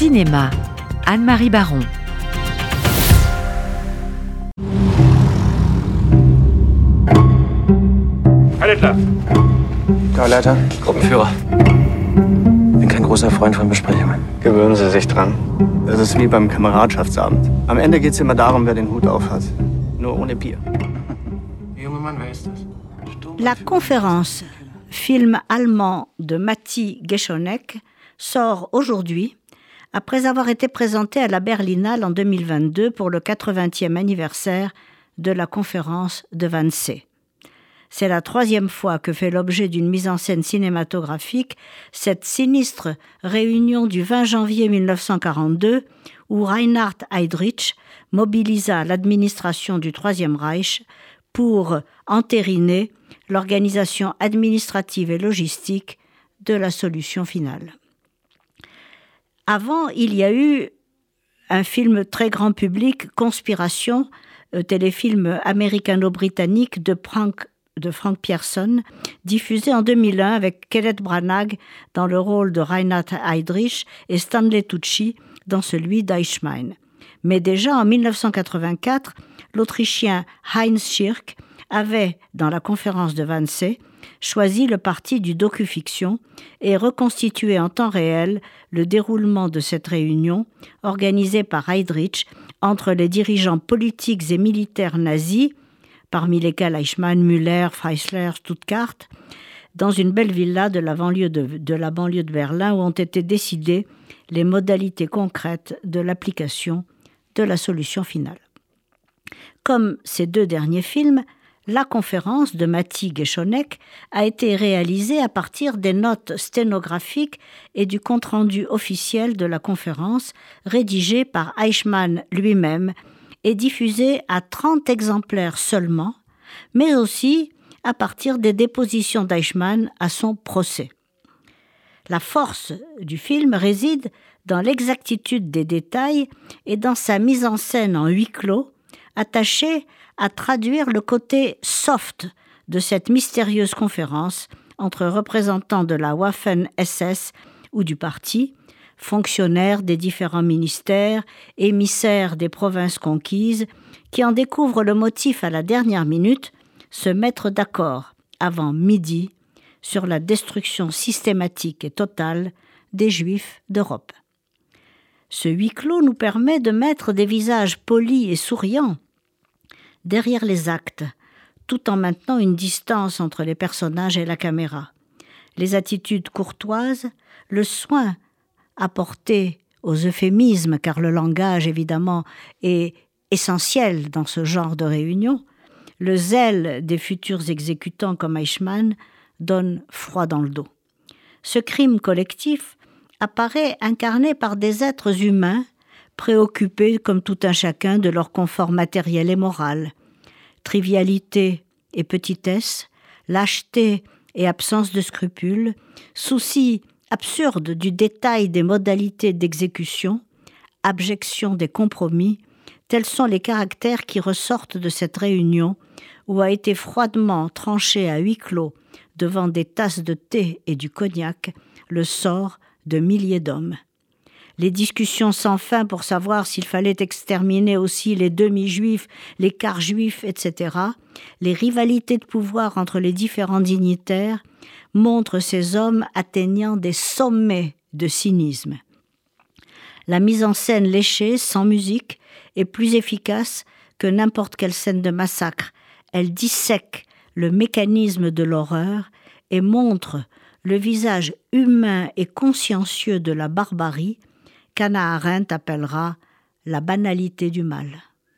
Cinéma, Anne-Marie Baron. Haltet da! Chorleiter, Gruppenführer. bin kein großer Freund von Besprechungen. Gewöhnen Sie sich dran. Das ist wie beim Kameradschaftsabend. Am Ende geht es immer darum, wer den Hut auf hat. Nur ohne Bier. Junge Mann, wer ist das? La conférence, film allemand de Matti Geschonek, sort aujourd'hui après avoir été présenté à la Berlinale en 2022 pour le 80e anniversaire de la conférence de Wannsee. C'est la troisième fois que fait l'objet d'une mise en scène cinématographique cette sinistre réunion du 20 janvier 1942 où Reinhard Heydrich mobilisa l'administration du Troisième Reich pour entériner l'organisation administrative et logistique de la solution finale. Avant, il y a eu un film très grand public, Conspiration, euh, téléfilm américano-britannique de Frank, de Pearson, diffusé en 2001 avec Kenneth Branagh dans le rôle de Reinhard Heydrich et Stanley Tucci dans celui d'Eichmann. Mais déjà en 1984, l'Autrichien Heinz Schirk avait, dans la conférence de Wannsee, choisi le parti du docu-fiction et reconstitué en temps réel le déroulement de cette réunion organisée par Heydrich entre les dirigeants politiques et militaires nazis, parmi lesquels Eichmann, Müller, Freisler, Stuttgart, dans une belle villa de la banlieue de Berlin où ont été décidées les modalités concrètes de l'application de la solution finale. Comme ces deux derniers films, la conférence de Matti Geschonek a été réalisée à partir des notes sténographiques et du compte-rendu officiel de la conférence rédigé par Eichmann lui-même et diffusé à 30 exemplaires seulement, mais aussi à partir des dépositions d'Eichmann à son procès. La force du film réside dans l'exactitude des détails et dans sa mise en scène en huis clos, attachée à traduire le côté soft de cette mystérieuse conférence entre représentants de la Waffen-SS ou du parti, fonctionnaires des différents ministères, émissaires des provinces conquises, qui en découvrent le motif à la dernière minute, se mettre d'accord avant midi sur la destruction systématique et totale des Juifs d'Europe. Ce huis clos nous permet de mettre des visages polis et souriants derrière les actes, tout en maintenant une distance entre les personnages et la caméra. Les attitudes courtoises, le soin apporté aux euphémismes, car le langage, évidemment, est essentiel dans ce genre de réunion, le zèle des futurs exécutants comme Eichmann donne froid dans le dos. Ce crime collectif apparaît incarné par des êtres humains préoccupés comme tout un chacun de leur confort matériel et moral. Trivialité et petitesse, lâcheté et absence de scrupules, souci absurde du détail des modalités d'exécution, abjection des compromis, tels sont les caractères qui ressortent de cette réunion où a été froidement tranché à huis clos devant des tasses de thé et du cognac le sort de milliers d'hommes. Les discussions sans fin pour savoir s'il fallait exterminer aussi les demi-juifs, les quarts juifs, etc., les rivalités de pouvoir entre les différents dignitaires montrent ces hommes atteignant des sommets de cynisme. La mise en scène léchée, sans musique, est plus efficace que n'importe quelle scène de massacre. Elle dissèque le mécanisme de l'horreur et montre le visage humain et consciencieux de la barbarie qu'Anna Arendt appellera la banalité du mal.